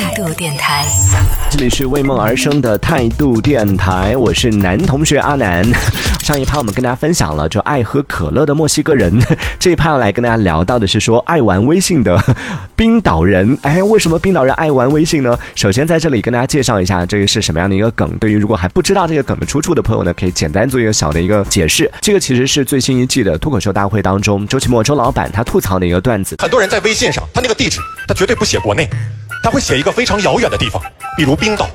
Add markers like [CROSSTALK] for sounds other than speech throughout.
态度电台，这里是为梦而生的态度电台，我是男同学阿南。[LAUGHS] 上一趴我们跟大家分享了就爱喝可乐的墨西哥人，[LAUGHS] 这一趴要来跟大家聊到的是说爱玩微信的 [LAUGHS] 冰岛人。哎，为什么冰岛人爱玩微信呢？首先在这里跟大家介绍一下这个是什么样的一个梗。对于如果还不知道这个梗的出处的朋友呢，可以简单做一个小的一个解释。这个其实是最新一季的脱口秀大会当中，周奇墨周老板他吐槽的一个段子。很多人在微信上，他那个地址他绝对不写国内，他会写一个非常遥远的地方，比如冰岛。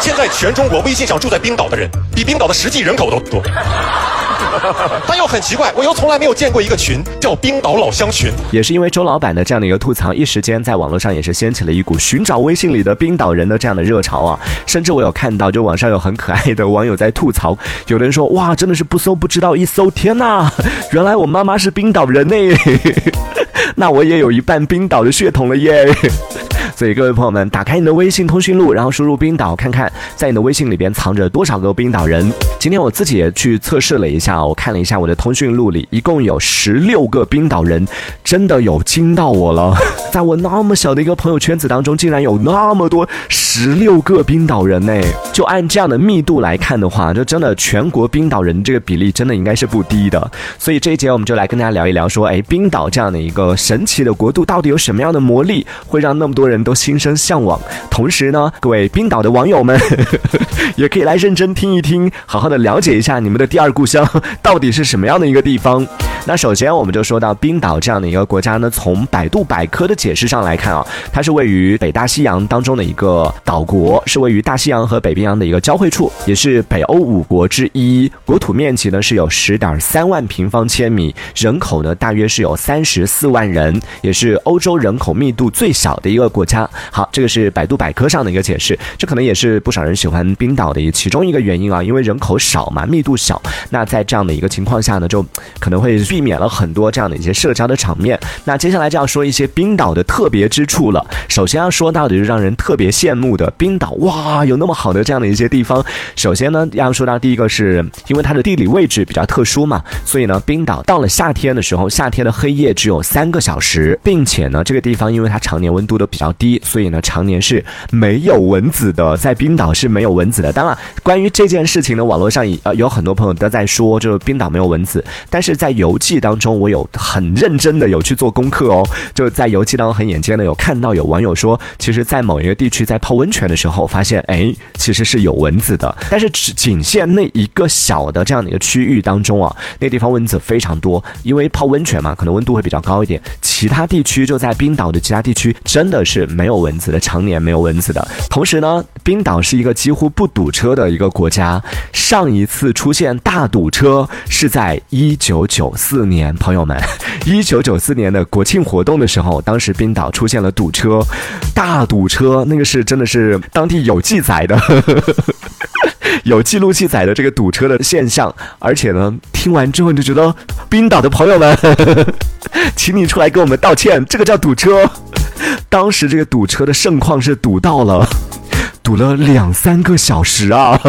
现在全中国微信上住在冰岛的人，比冰岛的实际人口都多。[LAUGHS] 但又很奇怪，我又从来没有见过一个群叫冰岛老乡群。也是因为周老板的这样的一个吐槽，一时间在网络上也是掀起了一股寻找微信里的冰岛人的这样的热潮啊！甚至我有看到，就网上有很可爱的网友在吐槽，有的人说：“哇，真的是不搜不知道，一搜天呐，[LAUGHS] 原来我妈妈是冰岛人呢，[LAUGHS] 那我也有一半冰岛的血统了耶！”所以各位朋友们，打开你的微信通讯录，然后输入冰岛，看看在你的微信里边藏着多少个冰岛人。今天我自己也去测试了一下，我看了一下我的通讯录里一共有十六个冰岛人，真的有惊到我了。[LAUGHS] 在我那么小的一个朋友圈子当中，竟然有那么多十六个冰岛人呢！就按这样的密度来看的话，就真的全国冰岛人这个比例真的应该是不低的。所以这一节我们就来跟大家聊一聊，说哎，冰岛这样的一个神奇的国度，到底有什么样的魔力，会让那么多人都心生向往？同时呢，各位冰岛的网友们 [LAUGHS] 也可以来认真听一听，好好的了解一下你们的第二故乡到底是什么样的一个地方。那首先我们就说到冰岛这样的一个国家呢，从百度百科的解释上来看啊，它是位于北大西洋当中的一个岛国，是位于大西洋和北冰洋的一个交汇处，也是北欧五国之一。国土面积呢是有十点三万平方千米，人口呢大约是有三十四万人，也是欧洲人口密度最小的一个国家。好，这个是百度百科上的一个解释，这可能也是不少人喜欢冰岛的一其中一个原因啊，因为人口少嘛，密度小。那在这样的一个情况下呢，就可能会。避免了很多这样的一些社交的场面。那接下来就要说一些冰岛的特别之处了。首先要说到的就是让人特别羡慕的冰岛，哇，有那么好的这样的一些地方。首先呢，要说到第一个是因为它的地理位置比较特殊嘛，所以呢，冰岛到了夏天的时候，夏天的黑夜只有三个小时，并且呢，这个地方因为它常年温度都比较低，低所以呢，常年是没有蚊子的，在冰岛是没有蚊子的。当然，关于这件事情呢，网络上呃有很多朋友都在说，就是冰岛没有蚊子，但是在游。记当中，我有很认真的有去做功课哦，就在游记当中很眼尖的有看到有网友说，其实，在某一个地区在泡温泉的时候，发现哎，其实是有蚊子的，但是只仅限那一个小的这样的一个区域当中啊，那地方蚊子非常多，因为泡温泉嘛，可能温度会比较高一点。其他地区就在冰岛的其他地区，真的是没有蚊子的，常年没有蚊子的。同时呢，冰岛是一个几乎不堵车的一个国家，上一次出现大堵车是在一九九四。年，朋友们，[LAUGHS] 一九九四年的国庆活动的时候，当时冰岛出现了堵车，大堵车，那个是真的是当地有记载的，[LAUGHS] 有记录记载的这个堵车的现象。而且呢，听完之后你就觉得，冰岛的朋友们，[LAUGHS] 请你出来给我们道歉，这个叫堵车。[LAUGHS] 当时这个堵车的盛况是堵到了，堵了两三个小时啊。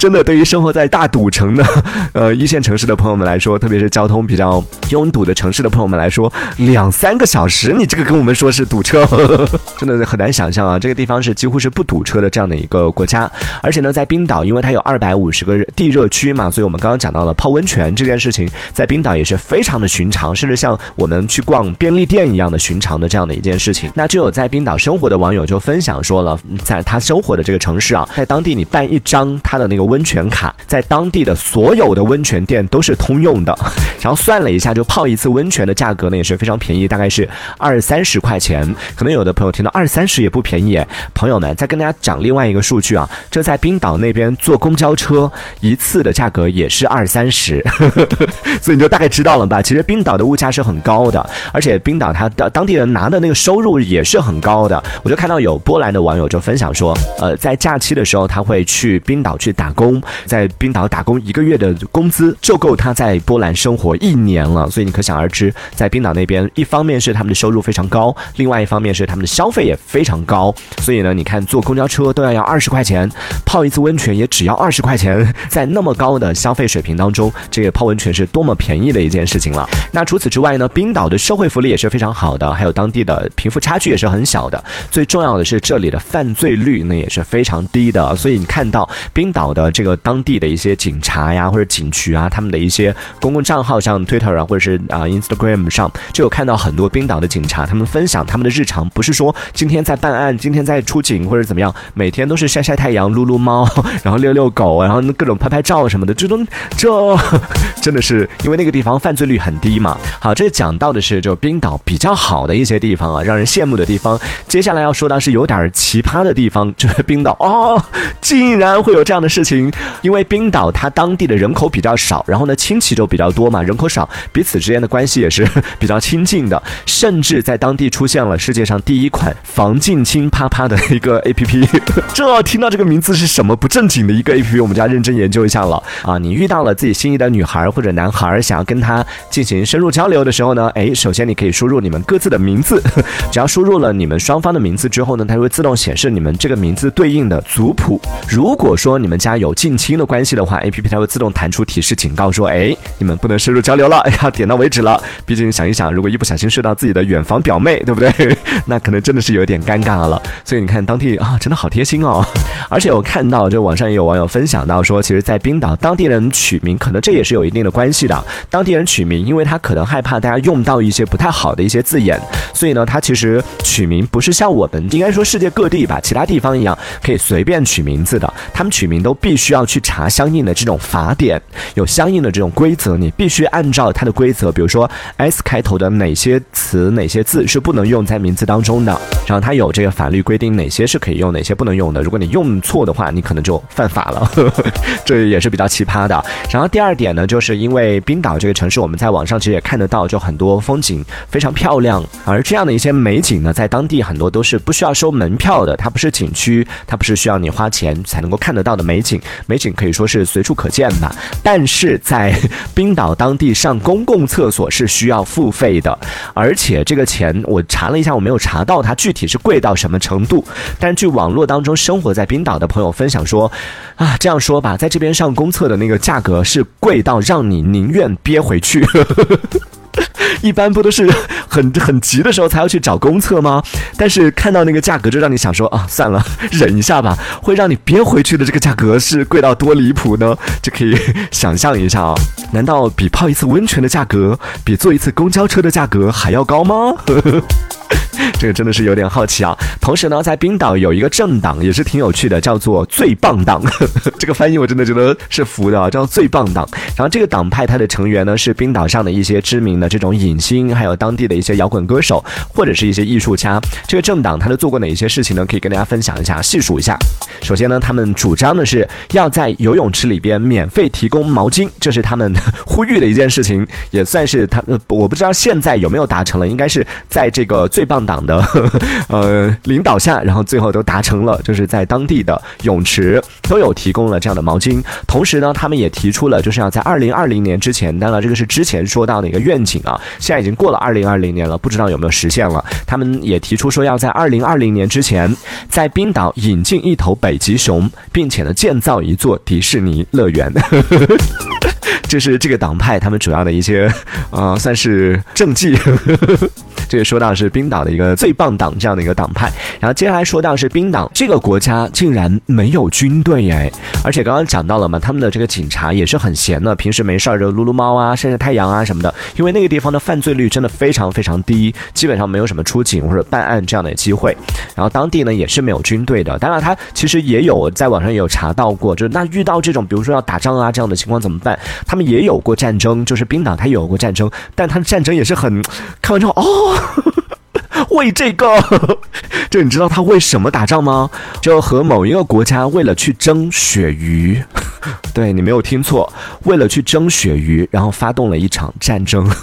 真的，对于生活在大赌城的，[LAUGHS] 呃，一线城市的朋友们来说，特别是交通比较拥堵的城市的朋友们来说，两三个小时，你这个跟我们说是堵车，[LAUGHS] 真的很难想象啊！这个地方是几乎是不堵车的这样的一个国家，而且呢，在冰岛，因为它有二百五十个地热区嘛，所以我们刚刚讲到了泡温泉这件事情，在冰岛也是非常的寻常，甚至像我们去逛便利店一样的寻常的这样的一件事情。那就有在冰岛生活的网友就分享说了，在他生活的这个城市啊，在当地你办一张他的那个。温泉卡在当地的所有的温泉店都是通用的，然后算了一下，就泡一次温泉的价格呢也是非常便宜，大概是二三十块钱。可能有的朋友听到二三十也不便宜，朋友们再跟大家讲另外一个数据啊，这在冰岛那边坐公交车一次的价格也是二三十，[LAUGHS] 所以你就大概知道了吧？其实冰岛的物价是很高的，而且冰岛它的当地人拿的那个收入也是很高的。我就看到有波兰的网友就分享说，呃，在假期的时候他会去冰岛去打。工，在冰岛打工一个月的工资就够他在波兰生活我一年了。所以你可想而知，在冰岛那边，一方面是他们的收入非常高，另外一方面是他们的消费也非常高。所以呢，你看坐公交车都要要二十块钱，泡一次温泉也只要二十块钱，在那么高的消费水平当中，这个泡温泉是多么便宜的一件事情了。那除此之外呢，冰岛的社会福利也是非常好的，还有当地的贫富差距也是很小的。最重要的是，这里的犯罪率呢也是非常低的。所以你看到冰岛的这个当地的一些警察呀，或者警局啊，他们的一些公共账号像，Twitter 啊，或者是啊 Instagram 上，就有看到很多冰岛的警察，他们分享他们的日常，不是说今天在办案，今天在出警或者怎么样，每天都是晒晒太阳、撸撸猫，[LAUGHS] 然后遛遛狗，然后各种拍拍照什么的，这都这真的是因为那个地方犯罪率很低嘛。好，这讲到的是就冰岛比较好的一些地方啊，让人羡慕的地方。接下来要说到是有点奇葩的地方，就是冰岛哦，[LAUGHS] 竟然会有这样的事情。因为冰岛它当地的人口比较少，然后呢亲戚就比较多嘛，人口少，彼此之间的关系也是 [LAUGHS] 比较亲近的，甚至在当地出现了世界上第一款防近亲啪啪的一个 A P P。[LAUGHS] 这听到这个名字是什么不正经的一个 A P P，我们就要认真研究一下了啊！你遇到了自己心仪的女孩或者男孩，想要跟他进行深入交流的时候呢，哎，首先你可以输入你们各自的名字，[LAUGHS] 只要输入了你们双方的名字之后呢，它会自动显示你们这个名字对应的族谱。如果说你们家有近亲的关系的话，A P P 它会自动弹出提示警告说，哎，你们不能深入交流了，哎呀，点到为止了。毕竟想一想，如果一不小心睡到自己的远房表妹，对不对？[LAUGHS] 那可能真的是有点尴尬了。所以你看，当地啊，真的好贴心哦。[LAUGHS] 而且我看到，就网上也有网友分享到说，其实，在冰岛当地人取名，可能这也是有一定的关系的。当地人取名，因为他可能害怕大家用到一些不太好的一些字眼，所以呢，他其实取名不是像我们应该说世界各地吧，其他地方一样可以随便取名字的。他们取名都必须要去查相应的这种法典，有相应的这种规则，你必须按照它的规则，比如说 S 开头的哪些词、哪些字是不能用在名字当中的，然后它有这个法律规定哪些是可以用，哪些不能用的。如果你用错的话，你可能就犯法了，[LAUGHS] 这也是比较奇葩的。然后第二点呢，就是因为冰岛这个城市，我们在网上其实也看得到，就很多风景非常漂亮，而这样的一些美景呢，在当地很多都是不需要收门票的，它不是景区，它不是需要你花钱才能够看得到的美景，美景可以说是随处可见吧。但是在 [LAUGHS] 冰岛当地上公共厕所是需要付费的，而且这个钱我查了一下，我没有查到它具体是贵到什么程度，但据网络当中生活在冰岛的朋友分享说，啊，这样说吧，在这边上公厕的那个价格是贵到让你宁愿憋回去。[LAUGHS] [LAUGHS] 一般不都是很很急的时候才要去找公厕吗？但是看到那个价格，就让你想说啊，算了，忍一下吧。会让你憋回去的这个价格是贵到多离谱呢？就可以想象一下啊，难道比泡一次温泉的价格，比坐一次公交车的价格还要高吗？[LAUGHS] 这个真的是有点好奇啊！同时呢，在冰岛有一个政党也是挺有趣的，叫做“最棒党”。呵呵这个翻译我真的觉得是服的啊，叫“最棒党”。然后这个党派它的成员呢是冰岛上的一些知名的这种影星，还有当地的一些摇滚歌手或者是一些艺术家。这个政党他都做过哪些事情呢？可以跟大家分享一下，细数一下。首先呢，他们主张的是要在游泳池里边免费提供毛巾，这是他们呼吁的一件事情，也算是他呃，我不知道现在有没有达成了，应该是在这个最棒党的 [LAUGHS] 呃领导下，然后最后都达成了，就是在当地的泳池都有提供了这样的毛巾。同时呢，他们也提出了就是要在二零二零年之前，当然这个是之前说到的一个愿景啊，现在已经过了二零二零年了，不知道有没有实现了。他们也提出说要在二零二零年之前，在冰岛引进一头北极熊，并且呢建造一座迪士尼乐园。[LAUGHS] 这是这个党派他们主要的一些，呃，算是政绩。这个说到是冰岛的一个最棒党这样的一个党派，然后接下来说到是冰岛这个国家竟然没有军队哎，而且刚刚讲到了嘛，他们的这个警察也是很闲的，平时没事儿就撸撸猫啊、晒晒太阳啊什么的，因为那个地方的犯罪率真的非常非常低，基本上没有什么出警或者办案这样的机会。然后当地呢也是没有军队的，当然他其实也有在网上也有查到过，就是那遇到这种比如说要打仗啊这样的情况怎么办？他们也有过战争，就是冰岛它有过战争，但它的战争也是很看完之后哦。[LAUGHS] 为这个，就你知道他为什么打仗吗？就和某一个国家为了去争鳕鱼，[LAUGHS] 对你没有听错，为了去争鳕鱼，然后发动了一场战争。[LAUGHS]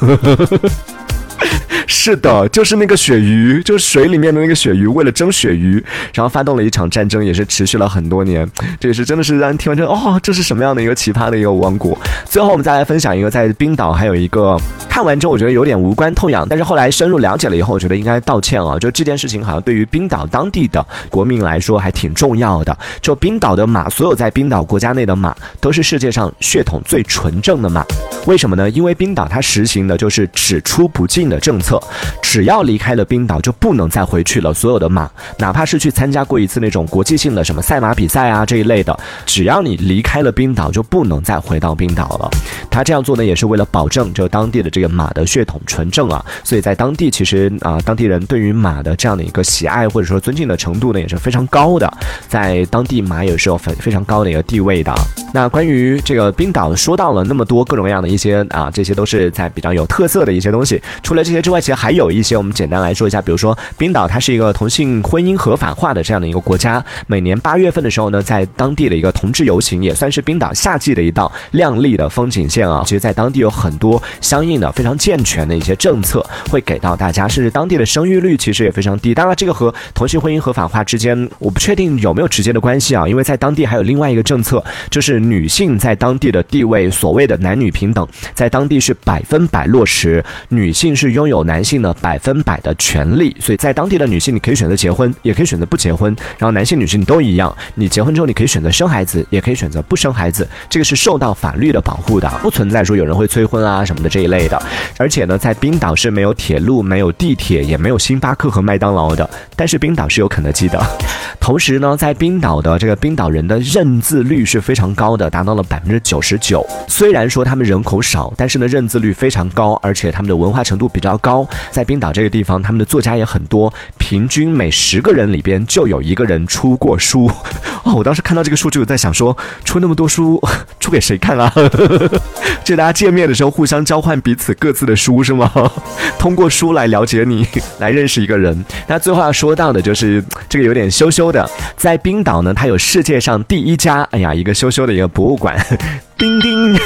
是的，就是那个鳕鱼，就是水里面的那个鳕鱼，为了争鳕鱼，然后发动了一场战争，也是持续了很多年。这也是真的是让人听完之后，哦，这是什么样的一个奇葩的一个王国？最后我们再来分享一个，在冰岛还有一个看完之后我觉得有点无关痛痒，但是后来深入了解了以后，我觉得应该道歉啊。就这件事情好像对于冰岛当地的国民来说还挺重要的。就冰岛的马，所有在冰岛国家内的马都是世界上血统最纯正的马。为什么呢？因为冰岛它实行的就是只出不进的政策，只要离开了冰岛就不能再回去了。所有的马，哪怕是去参加过一次那种国际性的什么赛马比赛啊这一类的，只要你离开了冰岛就不能再回到冰岛了。他这样做呢，也是为了保证就当地的这个马的血统纯正啊。所以在当地其实啊，当地人对于马的这样的一个喜爱或者说尊敬的程度呢，也是非常高的。在当地马也是有非非常高的一个地位的。那关于这个冰岛，说到了那么多各种各样的一些啊，这些都是在比较有特色的一些东西。除了这些之外，其实还有一些，我们简单来说一下。比如说，冰岛它是一个同性婚姻合法化的这样的一个国家。每年八月份的时候呢，在当地的一个同志游行，也算是冰岛夏季的一道亮丽的风景线啊。其实，在当地有很多相应的非常健全的一些政策会给到大家，甚至当地的生育率其实也非常低。当然，这个和同性婚姻合法化之间，我不确定有没有直接的关系啊。因为在当地还有另外一个政策，就是女性在当地的地位，所谓的男女平等，在当地是百分百落实，女性是拥有男性的百分百的权利，所以在当地的女性，你可以选择结婚，也可以选择不结婚，然后男性、女性都一样，你结婚之后，你可以选择生孩子，也可以选择不生孩子，这个是受到法律的保护的，不存在说有人会催婚啊什么的这一类的。而且呢，在冰岛是没有铁路、没有地铁，也没有星巴克和麦当劳的，但是冰岛是有肯德基的。[LAUGHS] 同时呢，在冰岛的这个冰岛人的认字率是非常高的，达到了百分之九十九。虽然说他们人口少，但是呢认字率非常高，而且他们的文化程度比较高。在冰岛这个地方，他们的作家也很多，平均每十个人里边就有一个人出过书。[LAUGHS] 哦，我当时看到这个数据，我在想说，出那么多书，[LAUGHS] 出给谁看啊？就大家见面的时候互相交换彼此各自的书是吗？[LAUGHS] 通过书来了解你，[LAUGHS] 来认识一个人。那最后要说到的就是这个有点羞羞的，在冰岛呢，它有世界上第一家，哎呀，一个羞羞的一个博物馆，[LAUGHS] 丁丁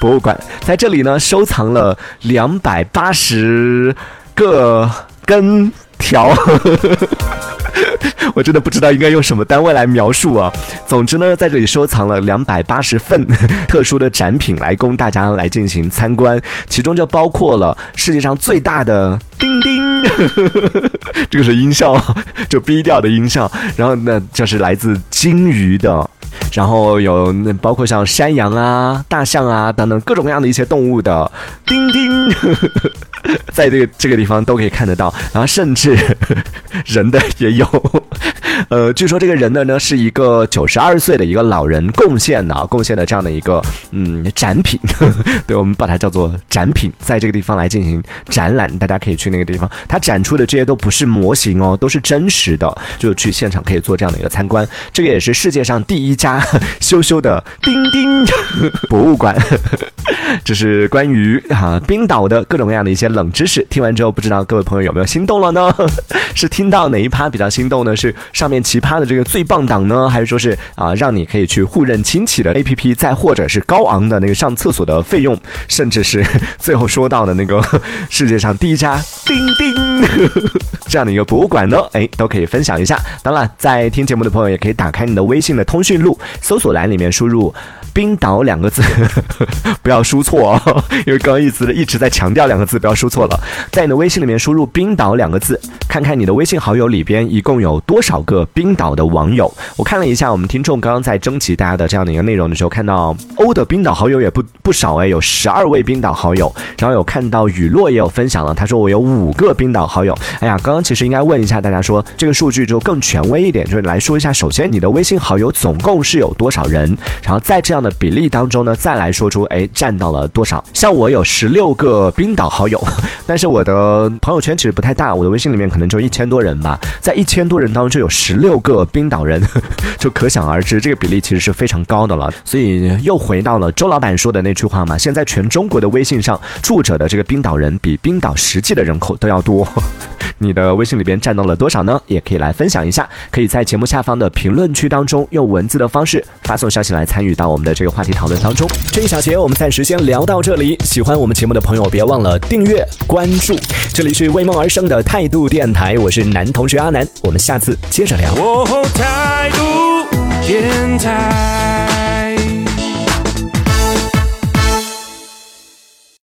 博物馆，在这里呢收藏了两百八十个跟条。[LAUGHS] 我真的不知道应该用什么单位来描述啊。总之呢，在这里收藏了两百八十份 [LAUGHS] 特殊的展品来供大家来进行参观，其中就包括了世界上最大的叮叮，[LAUGHS] 这个是音效，就 B 调的音效。然后呢，就是来自鲸鱼的，然后有那包括像山羊啊、大象啊等等各种各样的一些动物的叮叮，[LAUGHS] 在这个这个地方都可以看得到。然后甚至 [LAUGHS] 人的也有。[LAUGHS] 呃，据说这个人呢呢是一个九十二岁的一个老人贡献的，贡献的这样的一个嗯展品，对我们把它叫做展品，在这个地方来进行展览，大家可以去那个地方，它展出的这些都不是模型哦，都是真实的，就去现场可以做这样的一个参观。这个也是世界上第一家羞羞的钉钉博物馆。这是关于啊冰岛的各种各样的一些冷知识，听完之后不知道各位朋友有没有心动了呢？[LAUGHS] 是听到哪一趴比较心动呢？是上面奇葩的这个最棒档呢，还是说是啊让你可以去互认亲戚的 A P P，再或者是高昂的那个上厕所的费用，甚至是最后说到的那个 [LAUGHS] 世界上第一家钉钉 [LAUGHS] 这样的一个博物馆呢？哎，都可以分享一下。当然，在听节目的朋友也可以打开你的微信的通讯录，搜索栏里面输入。冰岛两个字，不要输错哦，因为刚刚一直一直在强调两个字，不要输错了。在你的微信里面输入“冰岛”两个字，看看你的微信好友里边一共有多少个冰岛的网友。我看了一下，我们听众刚刚在征集大家的这样的一个内容的时候，看到欧的冰岛好友也不不少哎，有十二位冰岛好友。然后有看到雨落也有分享了，他说我有五个冰岛好友。哎呀，刚刚其实应该问一下大家说这个数据就更权威一点，就是来说一下，首先你的微信好友总共是有多少人，然后在这样的。比例当中呢，再来说出，哎，占到了多少？像我有十六个冰岛好友，[LAUGHS] 但是我的朋友圈其实不太大，我的微信里面可能就一千多人吧，在一千多人当中就有十六个冰岛人，[LAUGHS] 就可想而知，这个比例其实是非常高的了。所以又回到了周老板说的那句话嘛，现在全中国的微信上住着的这个冰岛人比冰岛实际的人口都要多。你的微信里边占到了多少呢？也可以来分享一下，可以在节目下方的评论区当中用文字的方式发送消息来参与到我们的这个话题讨论当中。这一小节我们暂时先聊到这里，喜欢我们节目的朋友别忘了订阅关注。这里是为梦而生的态度电台，我是男同学阿南，我们下次接着聊。哦，态度电台。